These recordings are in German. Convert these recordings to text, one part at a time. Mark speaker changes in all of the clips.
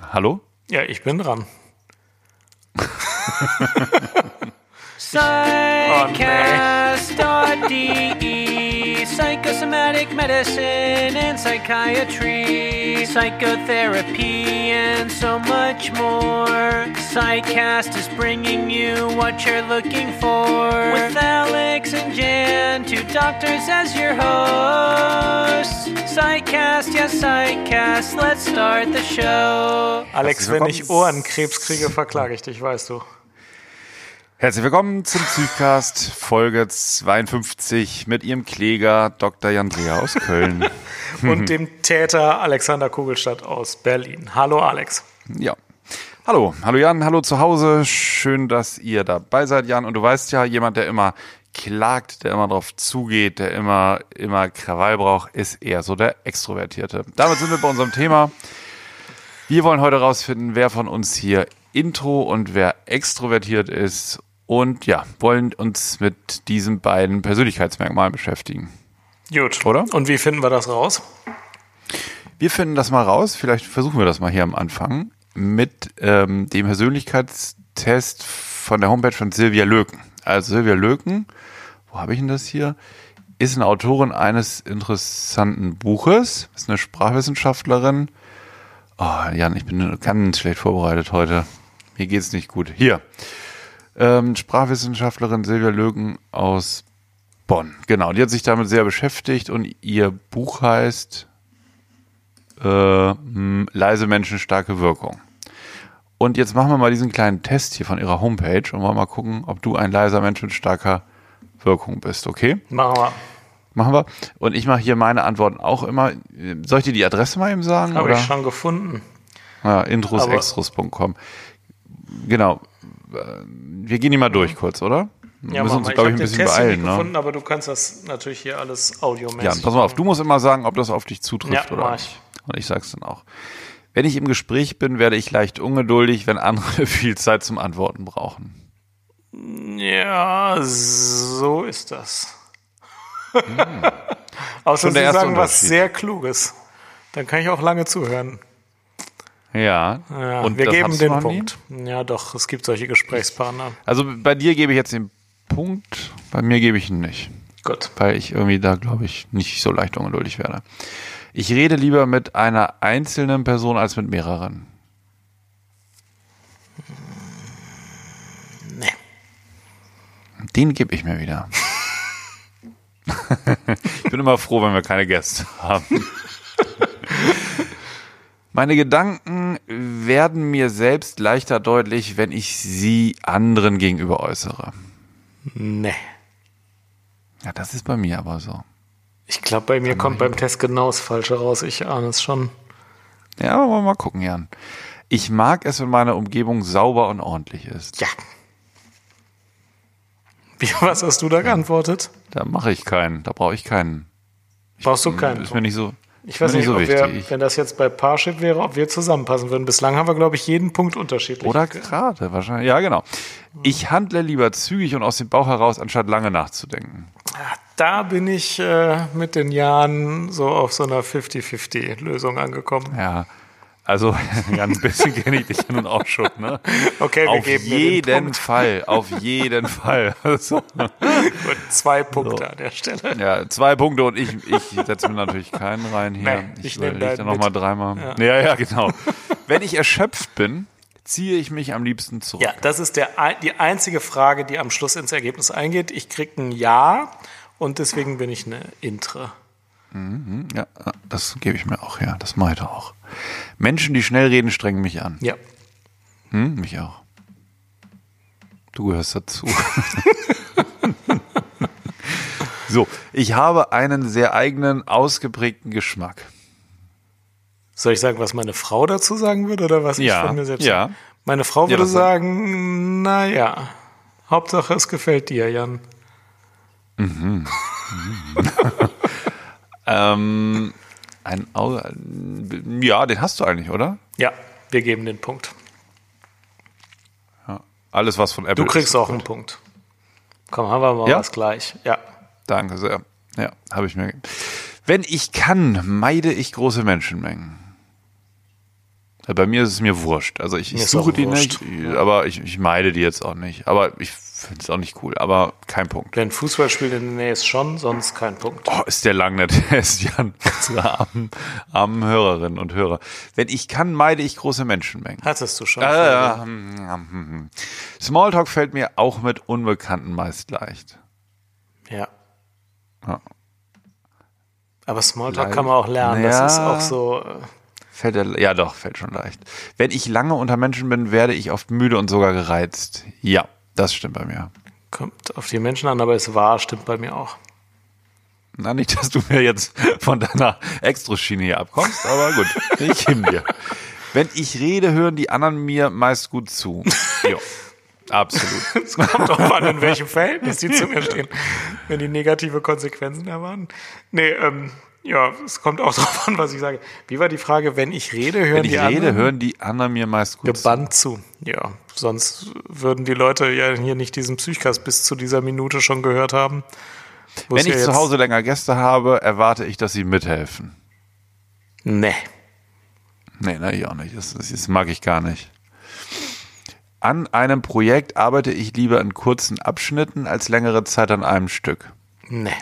Speaker 1: Hallo?
Speaker 2: Ja, ich bin dran.
Speaker 3: Psychcast.de oh, Psychosomatic medicine and psychiatry, psychotherapy, and so much more. Psychcast is bringing you what you're looking for. With Alex and Jan, two doctors as your hosts. Psychcast, yes, Psychcast, let's start the show.
Speaker 2: Alex, wenn ich Ohrenkrebs kriege, verklage ich dich, weißt du.
Speaker 1: Herzlich willkommen zum Psychcast Folge 52 mit Ihrem Kläger Dr. Jan Dreher aus Köln.
Speaker 2: Und dem Täter Alexander Kugelstadt aus Berlin. Hallo Alex.
Speaker 1: Ja. Hallo, hallo Jan, hallo zu Hause. Schön, dass ihr dabei seid, Jan. Und du weißt ja, jemand, der immer klagt, der immer drauf zugeht, der immer, immer Krawall braucht, ist eher so der Extrovertierte. Damit sind wir bei unserem Thema. Wir wollen heute rausfinden, wer von uns hier intro und wer extrovertiert ist und ja, wollen uns mit diesen beiden Persönlichkeitsmerkmalen beschäftigen.
Speaker 2: Gut.
Speaker 1: Oder?
Speaker 2: Und wie finden wir das raus?
Speaker 1: Wir finden das mal raus, vielleicht versuchen wir das mal hier am Anfang, mit ähm, dem Persönlichkeitstest von der Homepage von Silvia Löken. Also Silvia Löken, wo habe ich denn das hier? Ist eine Autorin eines interessanten Buches, ist eine Sprachwissenschaftlerin. Oh, Jan, ich bin ganz schlecht vorbereitet heute. Mir geht's nicht gut. Hier. Ähm, Sprachwissenschaftlerin Silvia Löken aus Bonn. Genau, die hat sich damit sehr beschäftigt und ihr Buch heißt äh, Leise Menschen, starke Wirkung. Und jetzt machen wir mal diesen kleinen Test hier von ihrer Homepage und wollen mal gucken, ob du ein leiser Mensch mit starker Wirkung bist, okay?
Speaker 2: Machen wir.
Speaker 1: Machen wir. Und ich mache hier meine Antworten auch immer. Soll ich dir die Adresse mal eben sagen?
Speaker 2: Habe ich schon gefunden.
Speaker 1: Ja, introsextros.com. Genau. Wir gehen die mal durch kurz, oder? Wir
Speaker 2: Ja,
Speaker 1: müssen uns, glaube ich, ein bisschen
Speaker 2: Test
Speaker 1: beeilen. Ne?
Speaker 2: gefunden, aber du kannst das natürlich hier alles audiomäßig
Speaker 1: Ja, pass mal auf, du musst immer sagen, ob das auf dich zutrifft
Speaker 2: Ja,
Speaker 1: oder nicht.
Speaker 2: ich.
Speaker 1: Und ich sag's dann auch. Wenn ich im Gespräch bin, werde ich leicht ungeduldig, wenn andere viel Zeit zum Antworten brauchen.
Speaker 2: Ja, so ist das. Außer
Speaker 1: Schon
Speaker 2: Sie sagen was sehr Kluges. Dann kann ich auch lange zuhören.
Speaker 1: Ja.
Speaker 2: Ja,
Speaker 1: Und
Speaker 2: wir geben den
Speaker 1: nie?
Speaker 2: Punkt. Ja, doch, es gibt solche Gesprächspartner.
Speaker 1: Also bei dir gebe ich jetzt den Punkt, bei mir gebe ich ihn nicht.
Speaker 2: Gut.
Speaker 1: weil ich irgendwie da, glaube ich, nicht so leicht ungeduldig werde. Ich rede lieber mit einer einzelnen Person als mit mehreren.
Speaker 2: Nee.
Speaker 1: Den gebe ich mir wieder. ich bin immer froh, wenn wir keine Gäste haben. Meine Gedanken werden mir selbst leichter deutlich, wenn ich sie anderen gegenüber äußere.
Speaker 2: Nee.
Speaker 1: Ja, das ist bei mir aber so.
Speaker 2: Ich glaube, bei mir kommt beim Test genau das Falsche raus. Ich ahne es schon.
Speaker 1: Ja, aber mal gucken, Jan. Ich mag es, wenn meine Umgebung sauber und ordentlich ist.
Speaker 2: Ja. Wie, was hast du da geantwortet?
Speaker 1: Da mache ich keinen, da brauche ich keinen.
Speaker 2: Brauchst du keinen?
Speaker 1: Ist mir nicht so,
Speaker 2: Ich weiß nicht,
Speaker 1: so
Speaker 2: ob
Speaker 1: wichtig.
Speaker 2: wir, wenn das jetzt bei Parship wäre, ob wir zusammenpassen würden. Bislang haben wir, glaube ich, jeden Punkt unterschiedlich.
Speaker 1: Oder gerade, wahrscheinlich. Ja, genau. Ich handle lieber zügig und aus dem Bauch heraus, anstatt lange nachzudenken.
Speaker 2: Ja, Da bin ich äh, mit den Jahren so auf so einer 50-50-Lösung angekommen.
Speaker 1: Ja. Also, ja, ein bisschen kenne ich dich ja nun auch schon, ne?
Speaker 2: Okay, wir
Speaker 1: Auf
Speaker 2: geben
Speaker 1: jeden. Fall, auf jeden Fall. Also,
Speaker 2: Gut, zwei Punkte an der Stelle.
Speaker 1: ja, zwei Punkte und ich, ich setze mir natürlich keinen rein hier.
Speaker 2: Nee,
Speaker 1: ich
Speaker 2: ich nehm
Speaker 1: überlege
Speaker 2: deinen
Speaker 1: dann nochmal dreimal. Ja. ja, genau. Wenn ich erschöpft bin, ziehe ich mich am liebsten zurück.
Speaker 2: Ja, das ist der, die einzige Frage, die am Schluss ins Ergebnis eingeht. Ich krieg ein Ja und deswegen bin ich eine Intre.
Speaker 1: Ja, das gebe ich mir auch, ja. Das mache ich auch. Menschen, die schnell reden, strengen mich an.
Speaker 2: Ja.
Speaker 1: Hm, mich auch. Du gehörst dazu. so, ich habe einen sehr eigenen, ausgeprägten Geschmack.
Speaker 2: Soll ich sagen, was meine Frau dazu sagen würde oder was
Speaker 1: Ja,
Speaker 2: ich von mir selbst
Speaker 1: ja.
Speaker 2: sage? Meine Frau
Speaker 1: Ja,
Speaker 2: würde
Speaker 1: sag-
Speaker 2: sagen, naja, Hauptsache es gefällt dir, Jan.
Speaker 1: Ähm, ein Au ja, den hast du eigentlich, oder?
Speaker 2: Ja, wir geben den Punkt.
Speaker 1: Ja. Alles, was von Apple
Speaker 2: Du kriegst
Speaker 1: ist.
Speaker 2: auch einen Punkt. Komm, haben wir mal
Speaker 1: Ja?
Speaker 2: was gleich. Ja.
Speaker 1: Danke sehr. Ja, habe ich mir. Wenn ich kann, meide ich große Menschenmengen. Bei mir ist es mir wurscht. Also ich, ich suche die
Speaker 2: wurscht.
Speaker 1: nicht, aber ich, ich meide die jetzt auch nicht. Aber ich finde es auch nicht cool. Aber kein Punkt.
Speaker 2: Wenn Fußballspiel in der Nähe ist, schon, sonst kein Punkt.
Speaker 1: Oh, ist der lang der Test, Jan, unsere armen, armen Hörerinnen und Hörer. Wenn ich kann, meide ich große Menschenmengen.
Speaker 2: Hattest du schon.
Speaker 1: Hm. Smalltalk fällt mir auch mit Unbekannten meist leicht.
Speaker 2: ja.
Speaker 1: Ja.
Speaker 2: Aber Smalltalk
Speaker 1: Leicht.
Speaker 2: kann man auch lernen.
Speaker 1: Ja.
Speaker 2: Das ist auch so. äh,
Speaker 1: Fällt er, ja doch, fällt schon leicht. Wenn ich lange unter Menschen bin, werde ich oft müde und sogar gereizt. Ja, das stimmt bei mir.
Speaker 2: Kommt auf die Menschen an, aber es war, stimmt bei mir auch.
Speaker 1: Na, nicht, dass du mir jetzt von deiner Extraschiene hier abkommst, aber gut, ich hin dir. Wenn ich rede, hören die anderen mir meist gut zu. Ja, absolut.
Speaker 2: Es kommt drauf an, in welchem Verhältnis die zu mir stehen. Wenn die negative Konsequenzen erwarten. Nee, ähm, ja, es kommt auch drauf an, was ich sage. Wie war die Frage, wenn ich rede, hören
Speaker 1: Wenn
Speaker 2: die
Speaker 1: ich rede,
Speaker 2: anderen
Speaker 1: hören die anderen mir meist gut zu.
Speaker 2: gebannt zu? Ja, sonst würden die Leute ja hier nicht diesen Psychcast bis zu dieser Minute schon gehört haben.
Speaker 1: Wenn ich
Speaker 2: ja
Speaker 1: zu Hause länger Gäste habe, erwarte ich, dass sie mithelfen.
Speaker 2: Nee.
Speaker 1: Nee, ne, ich auch nicht. Das, das, das mag ich gar nicht. An einem Projekt arbeite ich lieber in kurzen Abschnitten als längere Zeit an einem Stück.
Speaker 2: Nee.
Speaker 1: Nee,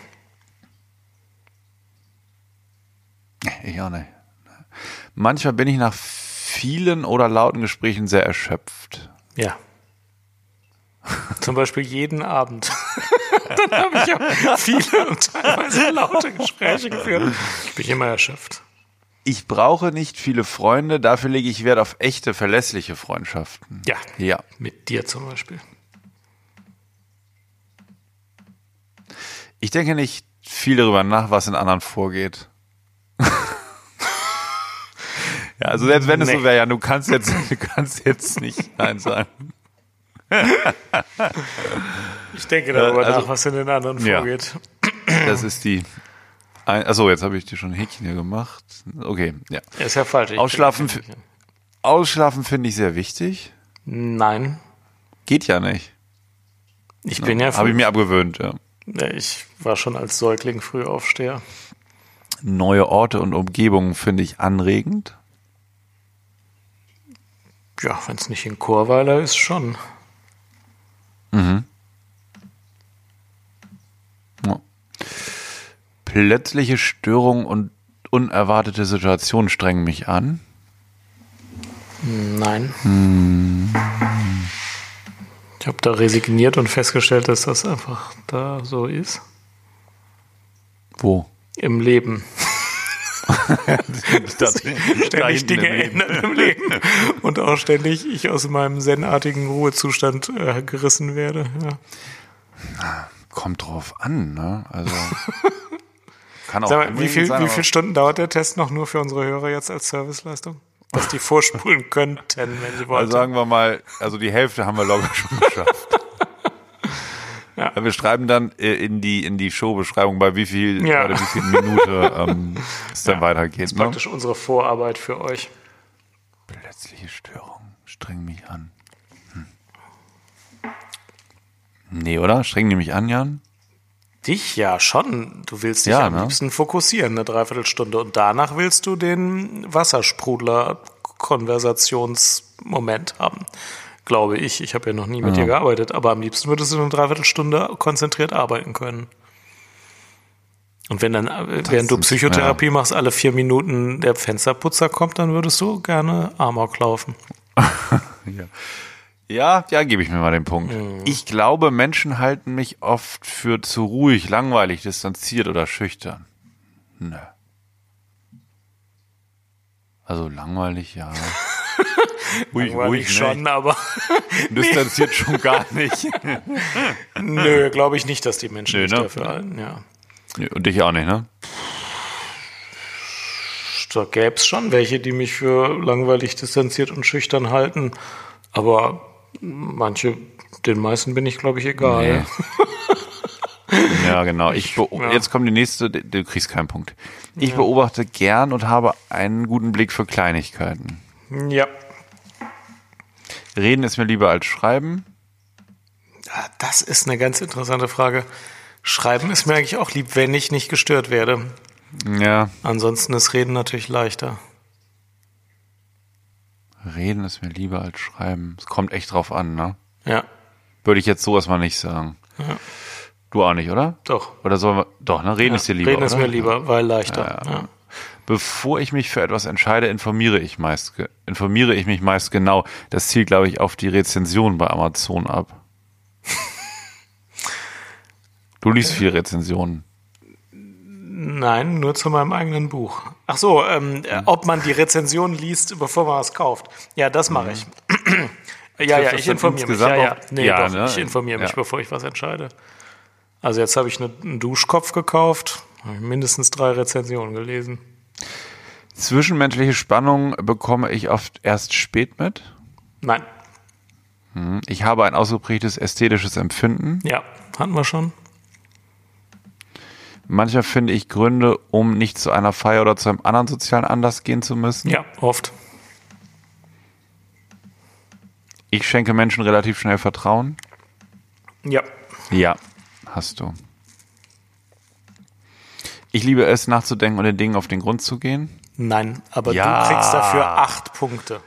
Speaker 1: ich auch nicht. Manchmal bin ich nach vielen oder lauten Gesprächen sehr erschöpft.
Speaker 2: Ja. Zum Beispiel jeden Abend. Dann habe ich ja viele und teilweise laute Gespräche geführt. Bin ich immer erschöpft.
Speaker 1: Ich brauche nicht viele Freunde, dafür lege ich Wert auf echte, verlässliche Freundschaften.
Speaker 2: Ja.
Speaker 1: Ja.
Speaker 2: Mit dir zum Beispiel.
Speaker 1: Ich denke nicht viel darüber nach, was in anderen vorgeht. ja, also selbst wenn es
Speaker 2: Nee.
Speaker 1: so wäre, ja, du kannst jetzt, du kannst jetzt nicht Nein sagen.
Speaker 2: Ich denke darüber
Speaker 1: also-
Speaker 2: nach, was in den anderen
Speaker 1: Ja.
Speaker 2: vorgeht.
Speaker 1: Das ist die. Achso, jetzt habe ich dir schon ein Häkchen hier gemacht. Okay, ja.
Speaker 2: Ist ja falsch. Ich
Speaker 1: Ausschlafen, Ausschlafen finde ich sehr wichtig.
Speaker 2: Nein.
Speaker 1: Geht ja nicht.
Speaker 2: Ich bin ja
Speaker 1: Habe ich mir abgewöhnt, ja.
Speaker 2: Ja, ich war schon als Säugling Frühaufsteher.
Speaker 1: Neue Orte und Umgebungen finde ich anregend.
Speaker 2: Ja, wenn es nicht in Chorweiler ist, schon.
Speaker 1: Ja. Plötzliche Störungen und unerwartete Situationen strengen mich an.
Speaker 2: Nein. Ich habe da resigniert und festgestellt, dass das einfach da so ist.
Speaker 1: Wo?
Speaker 2: Im Leben.
Speaker 1: Das,
Speaker 2: Ständig Dinge ändern im Leben. Und auch ständig ich aus meinem zenartigen Ruhezustand äh, gerissen werde. Ja.
Speaker 1: Kommt drauf an, ne? Also. Kann auch
Speaker 2: mal, wie, viel,
Speaker 1: sein,
Speaker 2: wie viele Stunden dauert der Test noch nur für unsere Hörer jetzt als Serviceleistung? Dass die vorspulen könnten, wenn sie wollen.
Speaker 1: Also sagen wir mal, also die Hälfte haben wir locker schon geschafft.
Speaker 2: Ja.
Speaker 1: Wir schreiben dann äh, in die in die Showbeschreibung, bei wie viel
Speaker 2: Ja.
Speaker 1: wie viel Minute ähm, es dann weitergeht. Ne?
Speaker 2: Praktisch unsere Vorarbeit für euch.
Speaker 1: Plötzliche Störung strengen mich an. Hm. Nee, oder? Strengen die mich an, Jan?
Speaker 2: Dich ja schon. Du willst dich
Speaker 1: Ja,
Speaker 2: am
Speaker 1: ne?
Speaker 2: liebsten fokussieren, eine Dreiviertelstunde. Und danach willst du den Wassersprudler-Konversationsmoment haben. Glaube ich. Ich habe ja noch nie mit dir gearbeitet, aber am liebsten würdest du eine Dreiviertelstunde konzentriert arbeiten können. Und wenn dann, äh, während du Psychotherapie machst, alle vier Minuten der Fensterputzer kommt, dann würdest du gerne Amok laufen.
Speaker 1: Ja. Ja, ja, gebe ich mir mal den Punkt.
Speaker 2: Mhm.
Speaker 1: Ich glaube, Menschen halten mich oft für zu ruhig, langweilig, distanziert oder schüchtern. Nö. Also langweilig, ja. ruhig, ruhig
Speaker 2: schon,
Speaker 1: nicht.
Speaker 2: aber
Speaker 1: Distanziert schon gar nicht.
Speaker 2: nö, glaube ich nicht, dass die Menschen
Speaker 1: Nö,
Speaker 2: nicht
Speaker 1: ne?
Speaker 2: dafür halten, ja.
Speaker 1: Und dich auch nicht, ne?
Speaker 2: Da gäbe es schon welche, die mich für langweilig, distanziert und schüchtern halten. Aber manche, den meisten bin ich, glaube ich, egal.
Speaker 1: Ja, genau. Ich
Speaker 2: ja.
Speaker 1: Jetzt kommt die nächste, du du kriegst keinen Punkt. Ich beobachte gern und habe einen guten Blick für Kleinigkeiten.
Speaker 2: Ja.
Speaker 1: Reden ist mir lieber als schreiben.
Speaker 2: Das ist eine ganz interessante Frage. Schreiben ist mir eigentlich auch lieb, wenn ich nicht gestört werde.
Speaker 1: Ja,
Speaker 2: Ansonsten ist Reden natürlich leichter.
Speaker 1: Reden ist mir lieber als schreiben. Es kommt echt drauf an, ne?
Speaker 2: Ja,
Speaker 1: Würde ich jetzt sowas mal nicht sagen. Du auch nicht, oder?
Speaker 2: doch.
Speaker 1: Oder sollen wir. Doch, ne? Reden ist dir lieber.
Speaker 2: Reden ist
Speaker 1: oder?
Speaker 2: mir lieber, weil leichter. Ja.
Speaker 1: Bevor ich mich für etwas entscheide, informiere ich meist, informiere ich mich meist genau. Das zielt, glaube ich, auf die Rezension bei Amazon ab. Du liest viel Rezensionen.
Speaker 2: Nein, nur zu meinem eigenen Buch. Ach so, ähm, äh, ob man die Rezension liest, bevor man es kauft. Ja, das mache ich. ja, ja, ich informiere mich. Ja, ja. Nee,
Speaker 1: Ja,
Speaker 2: doch,
Speaker 1: ne?
Speaker 2: ich informiere mich,
Speaker 1: Ja.
Speaker 2: bevor ich was entscheide. Also jetzt habe ich eine, einen Duschkopf gekauft, habe mindestens drei Rezensionen gelesen.
Speaker 1: Zwischenmenschliche Spannung bekomme ich oft erst spät mit.
Speaker 2: Nein,
Speaker 1: Ich habe ein ausgeprägtes ästhetisches Empfinden.
Speaker 2: ja, hatten wir schon.
Speaker 1: Manchmal finde ich Gründe, um nicht zu einer Feier oder zu einem anderen sozialen Anlass gehen zu müssen.
Speaker 2: Ja, oft.
Speaker 1: Ich schenke Menschen relativ schnell Vertrauen.
Speaker 2: Ja,
Speaker 1: Ja, hast du. Ich liebe es, nachzudenken und den Dingen auf den Grund zu gehen.
Speaker 2: nein, aber
Speaker 1: Ja.
Speaker 2: du kriegst dafür acht Punkte.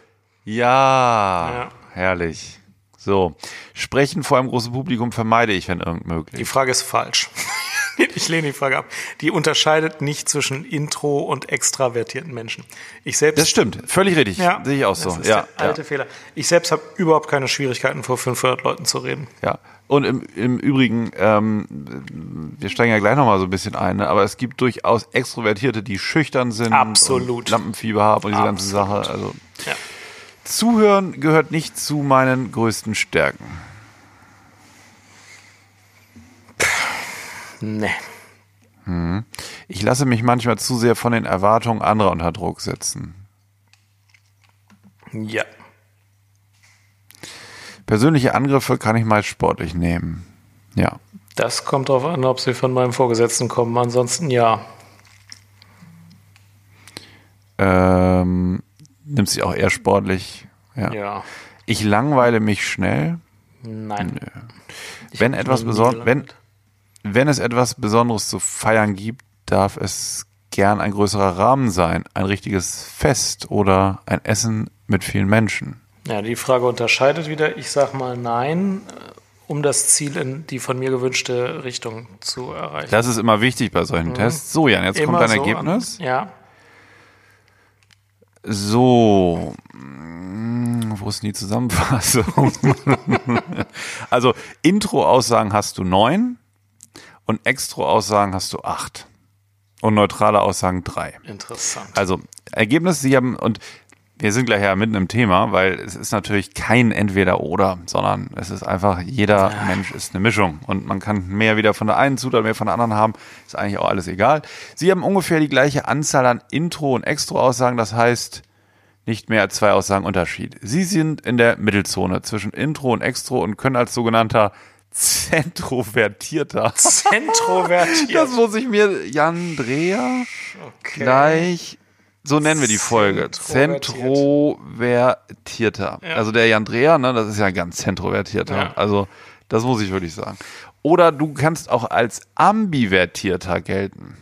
Speaker 1: Ja,
Speaker 2: Ja.
Speaker 1: herrlich. So, sprechen vor einem großen Publikum vermeide ich, wenn irgend
Speaker 2: Die
Speaker 1: möglich.
Speaker 2: Frage ist falsch. ich lehne die Frage ab. Die unterscheidet nicht zwischen intro und extravertierten Menschen. Ich selbst
Speaker 1: Das stimmt, völlig richtig.
Speaker 2: Ja,
Speaker 1: Sehe ich auch
Speaker 2: das
Speaker 1: so.
Speaker 2: ist
Speaker 1: Ja,
Speaker 2: der alte Fehler. Ich selbst habe überhaupt keine Schwierigkeiten, vor 500 Leuten zu reden.
Speaker 1: ja, ja. Und im, im Übrigen, ähm, wir steigen ja gleich nochmal so ein bisschen ein, ne? aber es gibt durchaus Extrovertierte, die schüchtern sind,
Speaker 2: Absolut.
Speaker 1: und Lampenfieber haben und diese ganze
Speaker 2: Absolut.
Speaker 1: Sache. Also
Speaker 2: Ja.
Speaker 1: Zuhören gehört nicht zu meinen größten Stärken.
Speaker 2: Nee.
Speaker 1: Ich lasse mich manchmal zu sehr von den Erwartungen anderer unter Druck setzen.
Speaker 2: Ja.
Speaker 1: Persönliche Angriffe kann ich meist sportlich nehmen. Ja.
Speaker 2: Das kommt darauf an, ob sie von meinem Vorgesetzten kommen. Ansonsten ja.
Speaker 1: Ähm, nimmt sie auch eher sportlich. Ja.
Speaker 2: Ja.
Speaker 1: Ich langweile mich schnell.
Speaker 2: Nein.
Speaker 1: Wenn etwas
Speaker 2: noch nie
Speaker 1: beson wenn, wenn es etwas Besonderes zu feiern gibt, darf es gern ein größerer Rahmen sein, ein richtiges Fest oder ein Essen mit vielen Menschen.
Speaker 2: Ja, die Frage unterscheidet wieder. Ich sag mal nein, äh, um das Ziel in die von mir gewünschte Richtung zu erreichen.
Speaker 1: Das ist immer wichtig bei solchen Tests. So, Jan, jetzt kommt
Speaker 2: Immer
Speaker 1: dein
Speaker 2: so
Speaker 1: Ergebnis.
Speaker 2: An, ja.
Speaker 1: So, mm, wo ist denn die Zusammenfassung? also, Intro-Aussagen hast du neun und Extro-Aussagen hast du acht. Und neutrale Aussagen drei.
Speaker 2: Interessant.
Speaker 1: Also, Ergebnis, Sie haben, und wir sind gleich ja mitten im Thema, weil es ist natürlich kein Entweder-Oder, sondern es ist einfach, jeder Mensch ist eine Mischung. Und man kann mehr wieder von der einen Zutat, mehr von der anderen haben. Ist eigentlich auch alles egal. Sie haben ungefähr die gleiche Anzahl an Intro- und Extro-Aussagen, das heißt, nicht mehr als zwei Aussagen Unterschied. Sie sind in der Mittelzone zwischen Intro und Extro und können als sogenannter Zentrovertierter.
Speaker 2: Zentrovertiert.
Speaker 1: Das muss ich mir, Jan Dreher,
Speaker 2: Okay.
Speaker 1: gleich, so nennen wir die Folge.
Speaker 2: Zentrovertiert.
Speaker 1: Zentrovertierter.
Speaker 2: Ja.
Speaker 1: Also der Jan Dreher, ne, das ist ja ganz zentrovertierter.
Speaker 2: Ja.
Speaker 1: Also das muss ich wirklich sagen. Oder du kannst auch als ambivertierter gelten.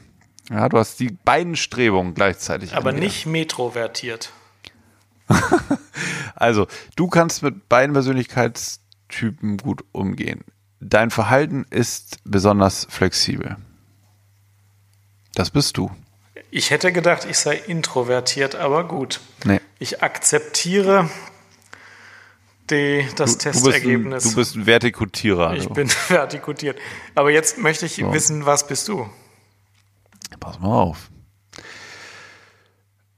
Speaker 1: Ja, du hast die beiden Strebungen gleichzeitig.
Speaker 2: Aber nicht metrovertiert.
Speaker 1: Also, du kannst mit beiden Persönlichkeitstypen gut umgehen. Dein Verhalten ist besonders flexibel. Das bist du.
Speaker 2: Ich hätte gedacht, ich sei introvertiert, aber gut.
Speaker 1: Nee.
Speaker 2: Ich akzeptiere die, das
Speaker 1: Du ein,
Speaker 2: Testergebnis.
Speaker 1: du bist ein Vertikutierer.
Speaker 2: ich bin vertikutiert. Aber jetzt möchte ich wissen, was bist du?
Speaker 1: Pass mal auf.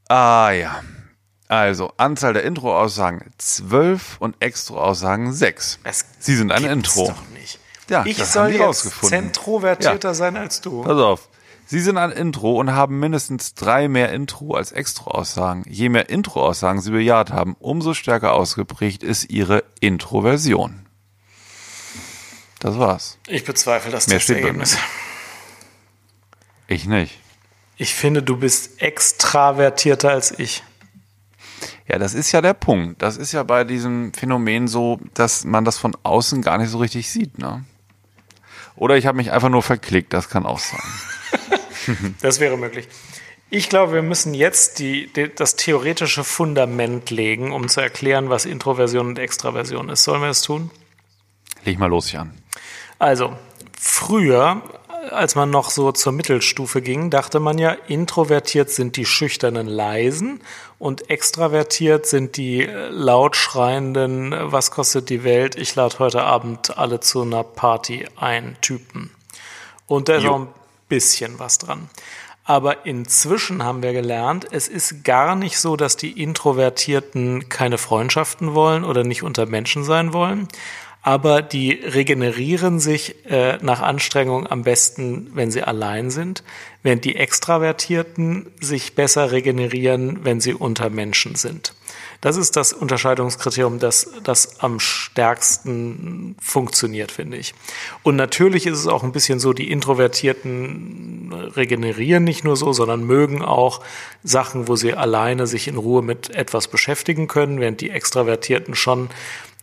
Speaker 1: Ah ja. Also, Anzahl der Intro-Aussagen 12 und Extro-Aussagen 6.
Speaker 2: Es
Speaker 1: Sie sind ein Intro.
Speaker 2: doch nicht.
Speaker 1: Ja,
Speaker 2: ich soll jetzt
Speaker 1: rausgefunden.
Speaker 2: zentrovertierter
Speaker 1: Ja.
Speaker 2: sein als du.
Speaker 1: Pass auf. Sie sind ein Intro und haben mindestens drei mehr Intro als Extro-Aussagen. Je mehr Intro-Aussagen Sie bejaht haben, umso stärker ausgeprägt ist Ihre Introversion. Das war's.
Speaker 2: Ich bezweifle das
Speaker 1: Mehr steht bei
Speaker 2: Testergebnis.
Speaker 1: Ich nicht.
Speaker 2: Ich finde, du bist extravertierter als ich.
Speaker 1: Ja, das ist ja der Punkt. Das ist ja bei diesem Phänomen so, dass man das von außen gar nicht so richtig sieht, ne? Oder ich habe mich einfach nur verklickt, das kann auch sein.
Speaker 2: Das wäre möglich. Ich glaube, wir müssen jetzt die, die, das theoretische Fundament legen, um zu erklären, was Introversion und Extraversion ist. Sollen wir es tun?
Speaker 1: Leg mal los, Jan.
Speaker 2: Also, früher, als man noch so zur Mittelstufe ging, dachte man ja, introvertiert sind die schüchternen Leisen und extravertiert sind die äh, laut schreienden, was kostet die Welt, ich lade heute Abend alle zu einer Party ein Typen. Und da ist auch ein bisschen was dran. Aber inzwischen haben wir gelernt, es ist gar nicht so, dass die Introvertierten keine Freundschaften wollen oder nicht unter Menschen sein wollen. Aber die regenerieren sich äh, nach Anstrengung am besten, wenn sie allein sind, während die Extravertierten sich besser regenerieren, wenn sie unter Menschen sind. Das ist das Unterscheidungskriterium, das, das am stärksten funktioniert, finde ich. Und natürlich ist es auch ein bisschen so, die Introvertierten regenerieren nicht nur so, sondern mögen auch Sachen, wo sie alleine sich in Ruhe mit etwas beschäftigen können, während die Extravertierten schon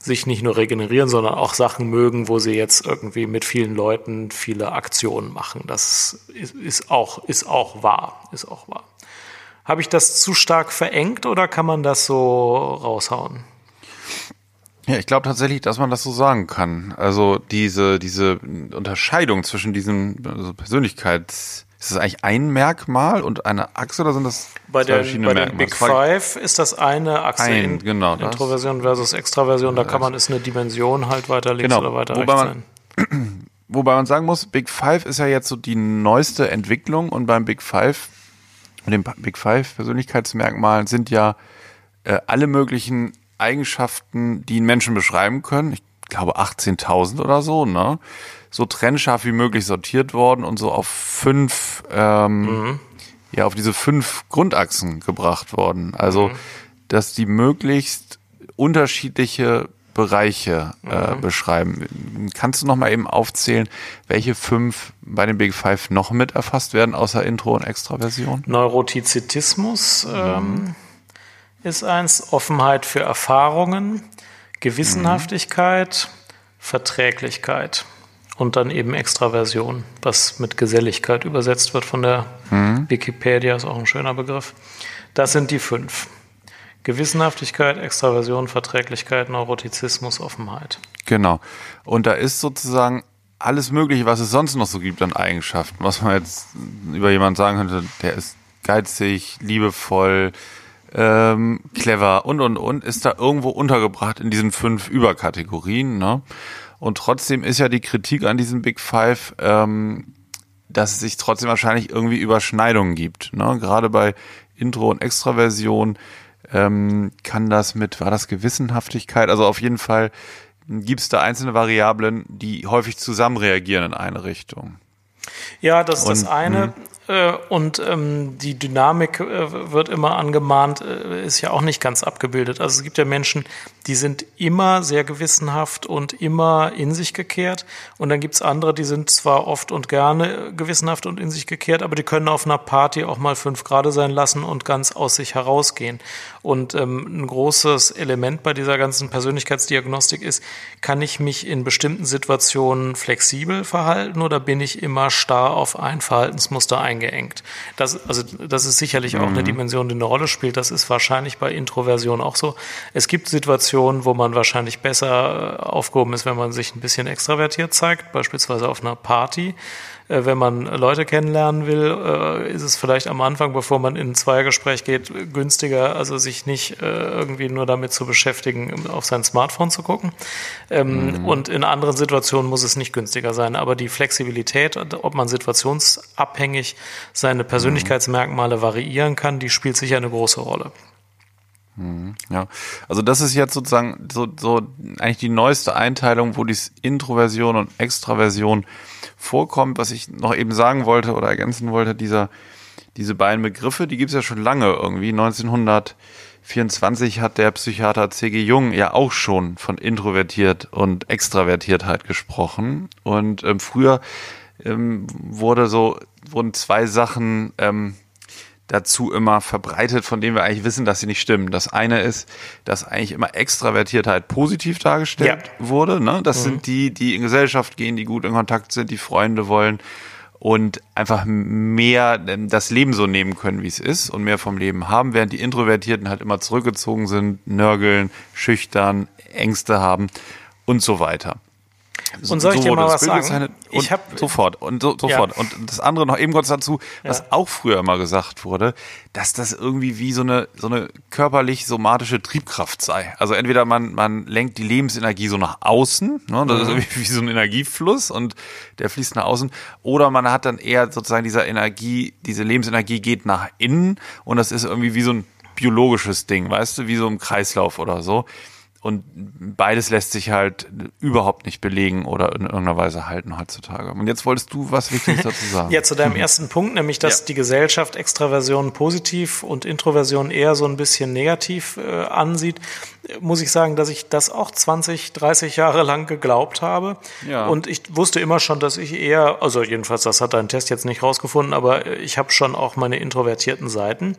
Speaker 2: sich nicht nur regenerieren, sondern auch Sachen mögen, wo sie jetzt irgendwie mit vielen Leuten viele Aktionen machen. Das ist, ist auch, ist auch wahr, ist auch wahr. Habe ich das zu stark verengt oder kann man das so raushauen?
Speaker 1: Ja, ich glaube tatsächlich, dass man das so sagen kann. Also diese, diese Unterscheidung zwischen diesen also Persönlichkeits, ist das eigentlich ein Merkmal und eine Achse oder sind das
Speaker 2: Bei,
Speaker 1: zwei
Speaker 2: den,
Speaker 1: verschiedene
Speaker 2: bei den
Speaker 1: Merkmale?
Speaker 2: Big Five ist das eine Achse
Speaker 1: Ein,
Speaker 2: in,
Speaker 1: genau, das-
Speaker 2: Introversion versus Extraversion. Da kann man ist eine Dimension halt weiter links
Speaker 1: Genau,
Speaker 2: oder weiter
Speaker 1: wobei
Speaker 2: rechts
Speaker 1: man-
Speaker 2: sein.
Speaker 1: Wobei man sagen muss, Big Five ist ja jetzt so die neueste Entwicklung und beim Big Five, mit den Big Five Persönlichkeitsmerkmalen sind ja äh, alle möglichen Eigenschaften, die einen Menschen beschreiben können. Ich glaube 18.000 oder so, ne? So trennscharf wie möglich sortiert worden und so auf fünf, ähm, ja, auf diese fünf Grundachsen gebracht worden. Also, dass die möglichst unterschiedliche Bereiche äh, beschreiben. Kannst du noch mal eben aufzählen, welche fünf bei den Big Five noch mit erfasst werden, außer Intro und Extraversion?
Speaker 2: Neurotizitismus ähm, ist eins, Offenheit für Erfahrungen, Gewissenhaftigkeit, Verträglichkeit und dann eben Extraversion, was mit Geselligkeit übersetzt wird von der Wikipedia, ist auch ein schöner Begriff. Das sind die fünf. Gewissenhaftigkeit, Extraversion, Verträglichkeit, Neurotizismus, Offenheit.
Speaker 1: Genau. Und da ist sozusagen alles Mögliche, was es sonst noch so gibt an Eigenschaften, was man jetzt über jemanden sagen könnte, der ist geizig, liebevoll, ähm, clever und und und, ist da irgendwo untergebracht in diesen fünf Überkategorien. Ne? Und trotzdem ist ja die Kritik an diesen Big Five, ähm, dass es sich trotzdem wahrscheinlich irgendwie Überschneidungen gibt. Ne? Gerade bei Intro und Extraversion ähm, kann das mit, war das Gewissenhaftigkeit? Also auf jeden Fall gibt es da einzelne Variablen, die häufig zusammen reagieren in eine Richtung.
Speaker 2: Ja, das ist das
Speaker 1: Und,
Speaker 2: eine. Äh, Und ähm, die Dynamik äh, wird immer angemahnt, äh, ist ja auch nicht ganz abgebildet. Also es gibt ja Menschen, die sind immer sehr gewissenhaft und immer in sich gekehrt. Und dann gibt's andere, die sind zwar oft und gerne gewissenhaft und in sich gekehrt, aber die können auf einer Party auch mal fünf Grade sein lassen und ganz aus sich herausgehen. Und ähm, ein großes Element bei dieser ganzen Persönlichkeitsdiagnostik ist, kann ich mich in bestimmten Situationen flexibel verhalten oder bin ich immer starr auf ein Verhaltensmuster eingeengt? Das, also, das ist sicherlich auch eine Dimension, die eine Rolle spielt. Das ist wahrscheinlich bei Introversion auch so. Es gibt Situationen, wo man wahrscheinlich besser äh, aufgehoben ist, wenn man sich ein bisschen extravertiert zeigt, beispielsweise auf einer Party. Äh, Wenn man Leute kennenlernen will, äh, ist es vielleicht am Anfang, bevor man in ein Zweiergespräch geht, günstiger, also sich nicht äh, irgendwie nur damit zu beschäftigen, auf sein Smartphone zu gucken. Ähm, Und in anderen Situationen muss es nicht günstiger sein. Aber die Flexibilität, ob man situationsabhängig seine Persönlichkeitsmerkmale variieren kann, die spielt sicher eine große Rolle.
Speaker 1: Ja, also das ist jetzt sozusagen so, so eigentlich die neueste Einteilung, wo die Introversion und Extraversion vorkommt. Was ich noch eben sagen wollte oder ergänzen wollte, dieser, diese beiden Begriffe, die gibt es ja schon lange irgendwie. 1924 hat der Psychiater C.G. Jung ja auch schon von introvertiert und Extravertiertheit gesprochen. Und ähm, früher ähm, wurde so, wurden zwei Sachen ähm, dazu immer verbreitet, von denen wir eigentlich wissen, dass sie nicht stimmen. Das eine ist, dass eigentlich immer Extravertiertheit positiv dargestellt
Speaker 2: Ja.
Speaker 1: wurde. Ne? Das sind die, die in Gesellschaft gehen, die gut in Kontakt sind, die Freunde wollen und einfach mehr das Leben so nehmen können, wie es ist und mehr vom Leben haben, während die Introvertierten halt immer zurückgezogen sind, nörgeln, schüchtern, Ängste haben und so weiter.
Speaker 2: Und soll ich dir
Speaker 1: wurde
Speaker 2: mal was sagen?
Speaker 1: gezeichnet
Speaker 2: Ich
Speaker 1: Und
Speaker 2: hab-
Speaker 1: sofort und so, sofort. Und das andere noch eben kurz dazu, was
Speaker 2: Ja.
Speaker 1: auch früher immer gesagt wurde, dass das irgendwie wie so eine, so eine körperlich somatische Triebkraft sei. Also entweder man, man lenkt die Lebensenergie so nach außen, ne, das
Speaker 2: Mhm.
Speaker 1: ist irgendwie wie so ein Energiefluss und der fließt nach außen, oder man hat dann eher sozusagen dieser Energie, diese Lebensenergie geht nach innen und das ist irgendwie wie so ein biologisches Ding, weißt du, wie so im Kreislauf oder so. Und beides lässt sich halt überhaupt nicht belegen oder in irgendeiner Weise halten heutzutage. Und jetzt wolltest du was Wichtiges dazu sagen.
Speaker 2: Ja, zu deinem ersten Punkt, nämlich, dass
Speaker 1: Ja.
Speaker 2: die Gesellschaft Extraversion positiv und Introversion eher so ein bisschen negativ äh, ansieht, muss ich sagen, dass ich das auch 20, 30 Jahre lang geglaubt habe.
Speaker 1: Ja.
Speaker 2: Und ich wusste immer schon, dass ich eher, also jedenfalls, das hat dein Test jetzt nicht rausgefunden, aber ich habe schon auch meine introvertierten Seiten.